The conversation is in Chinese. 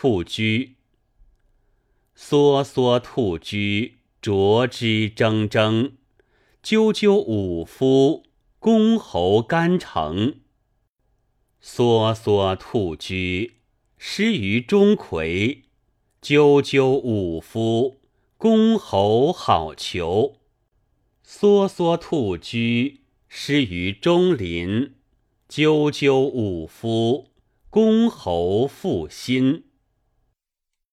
兔居。梭梭兔居，啄之铮铮；赳赳武夫，公侯干城。梭梭兔居，失于钟馗；赳赳武夫，公侯好逑。梭梭兔居，失于钟林；赳赳武夫，公侯负心。